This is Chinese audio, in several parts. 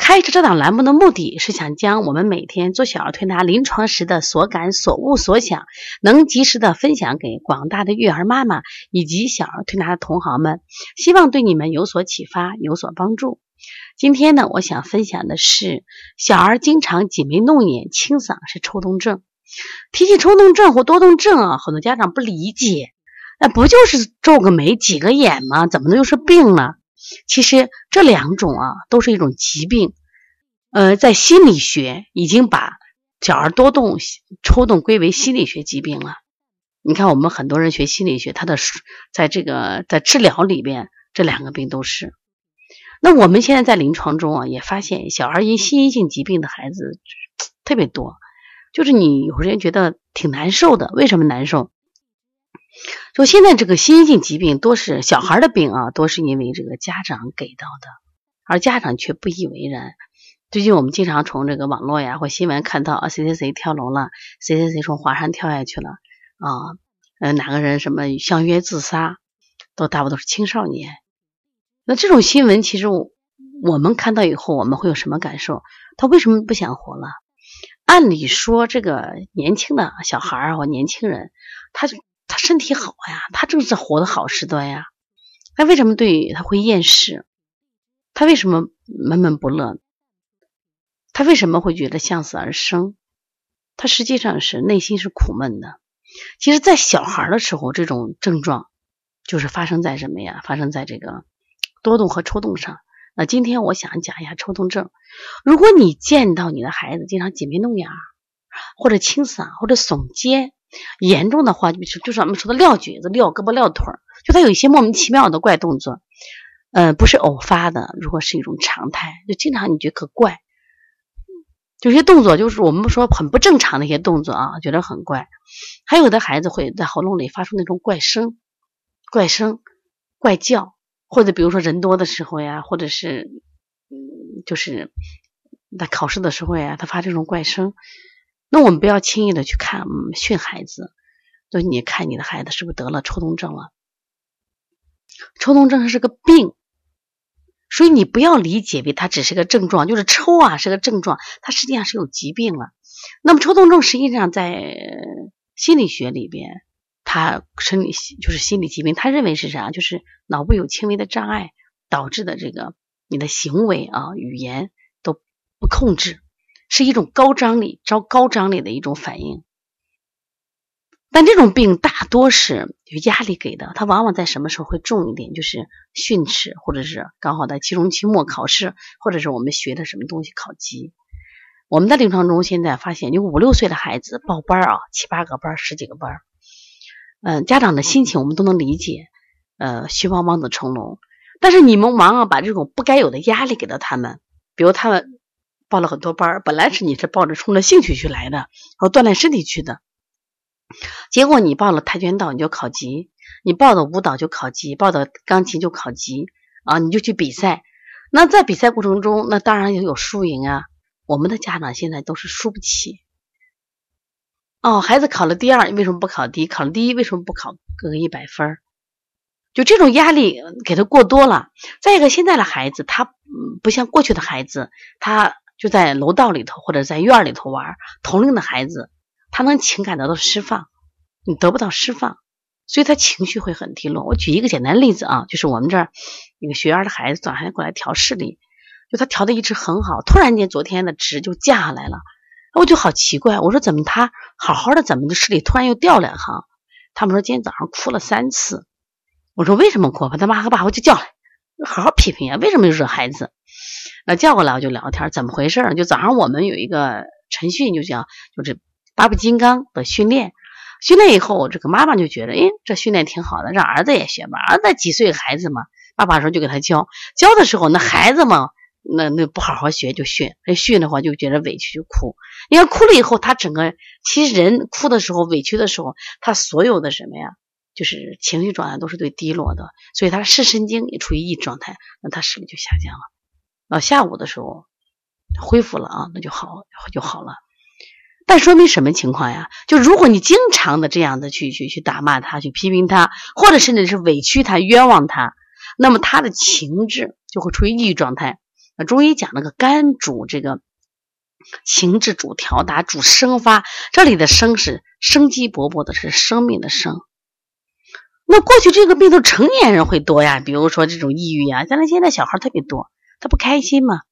开设这档栏目的目的是想将我们每天做小儿推拿临床时的所感、所悟、所想，能及时的分享给广大的育儿妈妈以及小儿推拿的同行们，希望对你们有所启发、有所帮助。今天呢，我想分享的是小儿经常挤眉弄眼、清嗓是抽动症。提起抽动症或多动症啊，很多家长不理解，那不就是皱个眉、挤个眼吗？怎么能又是病呢？其实这两种啊，都是一种疾病。呃，在心理学已经把小儿多动、抽动归为心理学疾病了。你看，我们很多人学心理学，他的在这个在治疗里边，这两个病都是。那我们现在在临床中啊，也发现小儿因心因性疾病的孩子 特别多，就是你有时间觉得挺难受的。为什么难受？就现在这个心性疾病多是小孩的病啊，多是因为这个家长给到的，而家长却不以为然。最近我们经常从这个网络呀或新闻看到啊，谁谁谁跳楼了，谁谁谁从华山跳下去了啊，呃哪个人什么相约自杀，都大部分都是青少年。那这种新闻其实我们看到以后，我们会有什么感受？他为什么不想活了？按理说，这个年轻的小孩儿或年轻人，他他身体好呀，他正是活的好时段呀，他为什么对他会厌世？他为什么闷闷不乐？他为什么会觉得向死而生？他实际上是内心是苦闷的。其实，在小孩的时候，这种症状就是发生在什么呀？发生在这个多动和抽动上。那今天我想讲一下抽动症。如果你见到你的孩子经常挤眉弄眼，或者清嗓，或者耸肩，严重的话，就是就是我们说的撂蹶子、撂胳膊、撂腿儿，就他有一些莫名其妙的怪动作，呃，不是偶发的，如果是一种常态，就经常你觉得可怪。有些动作就是我们说很不正常的一些动作啊，觉得很怪。还有的孩子会在喉咙里发出那种怪声、怪声、怪叫，或者比如说人多的时候呀，或者是嗯，就是在考试的时候呀，他发这种怪声。那我们不要轻易的去看训孩子，所以你看你的孩子是不是得了抽动症了？抽动症是个病。所以你不要理解为它只是个症状，就是抽啊是个症状，它实际上是有疾病了。那么抽动症实际上在心理学里边，它生理就是心理疾病，他认为是啥？就是脑部有轻微的障碍导致的这个你的行为啊语言都不控制，是一种高张力、招高张力的一种反应。但这种病大多是有压力给的，它往往在什么时候会重一点？就是训斥，或者是刚好在期中、期末考试，或者是我们学的什么东西考级。我们在临床中现在发现，有五六岁的孩子报班啊，七八个班、十几个班，嗯，家长的心情我们都能理解，呃，希望望子成龙。但是你们往往把这种不该有的压力给到他们，比如他们报了很多班儿，本来是你是抱着冲着兴趣去来的，和锻炼身体去的。结果你报了跆拳道你就考级，你报的舞蹈就考级，报的钢琴就考级啊，你就去比赛。那在比赛过程中，那当然也有输赢啊。我们的家长现在都是输不起。哦，孩子考了第二，为什么不考第一？考了第一，为什么不考个个一百分儿？就这种压力给他过多了。再一个，现在的孩子他不像过去的孩子，他就在楼道里头或者在院里头玩，同龄的孩子。他能情感得到释放，你得不到释放，所以他情绪会很低落。我举一个简单例子啊，就是我们这儿一个学员的孩子早上过来调视力，就他调的一直很好，突然间昨天的值就降下来了，我就好奇怪，我说怎么他好好的，怎么这视力突然又掉两行？他们说今天早上哭了三次，我说为什么哭？把他妈和爸爸就叫来，好好批评呀，为什么又惹孩子？那叫过来我就聊天，怎么回事？就早上我们有一个晨训，就讲就是。八步金刚的训练，训练以后，这个妈妈就觉得，哎，这训练挺好的，让儿子也学吧。儿子几岁孩子嘛，爸爸说就给他教。教的时候，那孩子嘛，那那不好好学就训，那训的话就觉得委屈就哭。你看哭了以后，他整个其实人哭的时候，委屈的时候，他所有的什么呀，就是情绪状态都是最低落的，所以他视神经也处于抑郁状态，那他视力就下降了。到下午的时候恢复了啊，那就好就好了。但说明什么情况呀？就如果你经常的这样的去去去打骂他，去批评他，或者甚至是委屈他、冤枉他，那么他的情志就会处于抑郁状态。那中医讲那个肝主这个情志主调达主生发，这里的生是生机勃勃的，是生命的生。那过去这个病都成年人会多呀，比如说这种抑郁呀，咱们现在小孩特别多，他不开心嘛。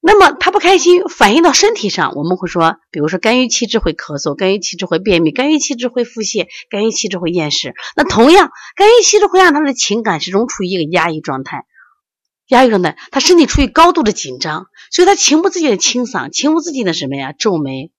那么他不开心，反映到身体上，我们会说，比如说肝郁气滞会咳嗽，肝郁气滞会便秘，肝郁气滞会腹泻，肝郁气滞会厌食。那同样，肝郁气滞会让他的情感始终处于一个压抑状态，压抑状态，他身体处于高度的紧张，所以他情不自禁的清嗓，情不自禁的什么呀，皱眉，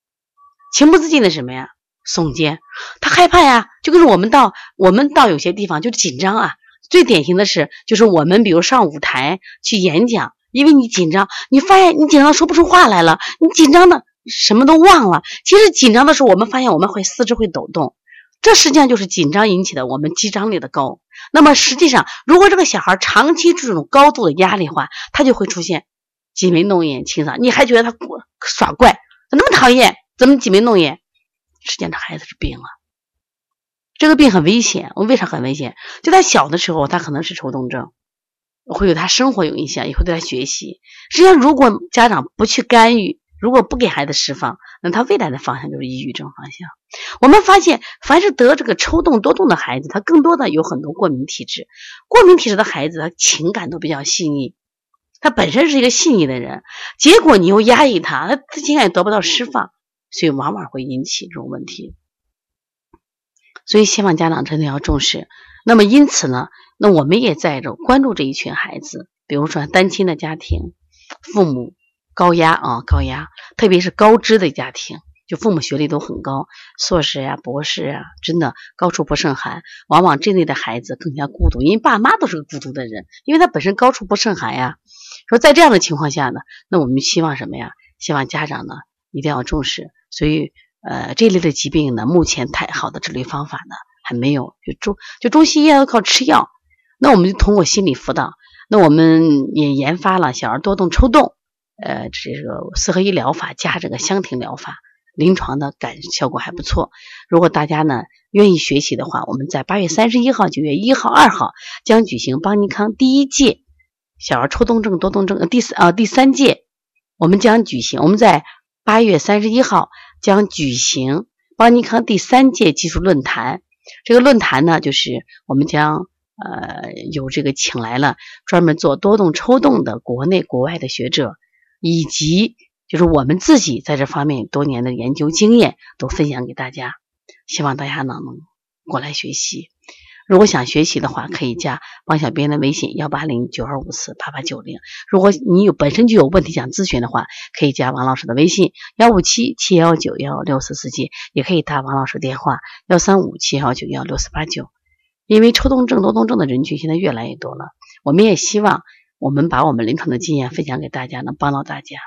情不自禁的什么呀，耸肩，他害怕呀，就跟着我们到我们到有些地方就紧张啊，最典型的是，就是我们比如上舞台去演讲。因为你紧张，你发现你紧张说不出话来了，你紧张的什么都忘了。其实紧张的时候，我们发现我们会四肢会抖动，这实际上就是紧张引起的我们肌张力的高。那么实际上，如果这个小孩长期这种高度的压力话，他就会出现挤眉弄眼、清嗓。你还觉得他耍怪，怎么那么讨厌？怎么挤眉弄眼？实际上这孩子是病了，这个病很危险。我为啥很危险？就他小的时候，他可能是抽动症。会有他生活有影响，也会对他学习。实际上，如果家长不去干预，如果不给孩子释放，那他未来的方向就是抑郁症方向。我们发现，凡是得这个抽动多动的孩子，他更多的有很多过敏体质。过敏体质的孩子，他情感都比较细腻，他本身是一个细腻的人，结果你又压抑他，他他情感也得不到释放，所以往往会引起这种问题。所以，希望家长真的要重视。那么，因此呢？那我们也在这关注这一群孩子，比如说单亲的家庭，父母高压啊高压，特别是高知的家庭，就父母学历都很高，硕士呀、博士啊，真的高处不胜寒。往往这类的孩子更加孤独，因为爸妈都是个孤独的人，因为他本身高处不胜寒呀。说在这样的情况下呢，那我们希望什么呀？希望家长呢一定要重视。所以，呃，这类的疾病呢，目前太好的治疗方法呢还没有，就中就中西医要靠吃药。那我们就通过心理辅导，那我们也研发了小儿多动抽动，呃，这个四合一疗法加这个香庭疗法，临床的感效果还不错。如果大家呢愿意学习的话，我们在八月三十一号、九月一号、二号将举行邦尼康第一届小儿抽动症多动症第四啊第三届，我们将举行。我们在八月三十一号将举行邦尼康第三届技术论坛，这个论坛呢就是我们将。呃，有这个请来了专门做多动抽动的国内国外的学者，以及就是我们自己在这方面多年的研究经验都分享给大家，希望大家呢能过来学习。如果想学习的话，可以加王小编的微信幺八零九二五四八八九零。如果你有本身就有问题想咨询的话，可以加王老师的微信幺五七七幺九幺六四四七，也可以打王老师电话幺三五七幺九幺六四八九。因为抽动症、多动症的人群现在越来越多了，我们也希望我们把我们临床的经验分享给大家，能帮到大家。